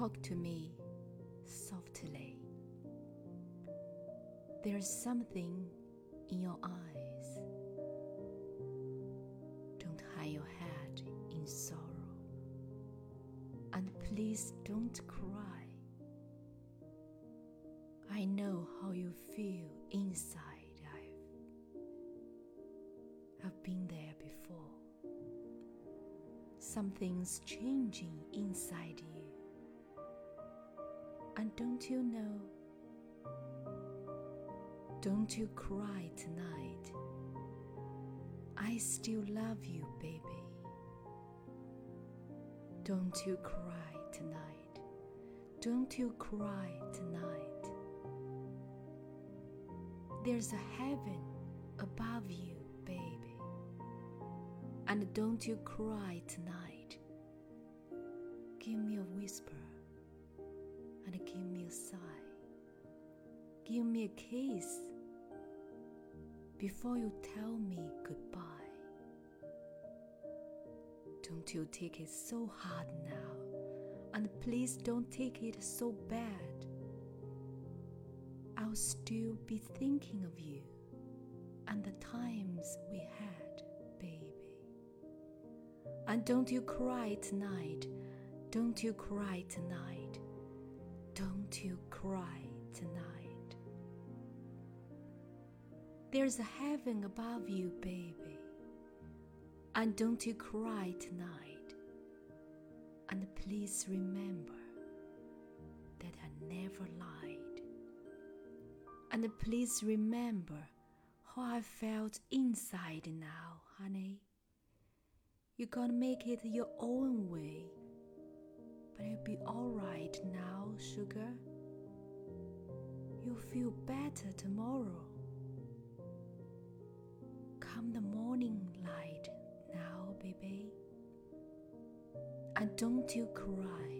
talk to me softly. There's something in your eyes. Don't hide your head in sorrow. And please don't cry. I know how you feel inside. I've I've been there before. Something's changing inside you. And don't you know? Don't you cry tonight. I still love you, baby. Don't you cry tonight. Don't you cry tonight. There's a heaven above you, baby. And don't you cry tonight. Give me a whisper and give me a sigh. Give me a kiss before you tell me goodbye. Don't you take it so hard now, and please don't take it so bad. I'll still be thinking of you and the times we had, baby. And don't you cry tonight. Don't you cry tonight. Don't you cry tonight. There's a heaven above you, baby. And don't you cry tonight. And please remember that I never lied. And please remember how I felt inside now, honey. You gotta make it your own way. But it'll be alright now, sugar. You'll feel better tomorrow. Come the morning light now, baby. And don't you cry.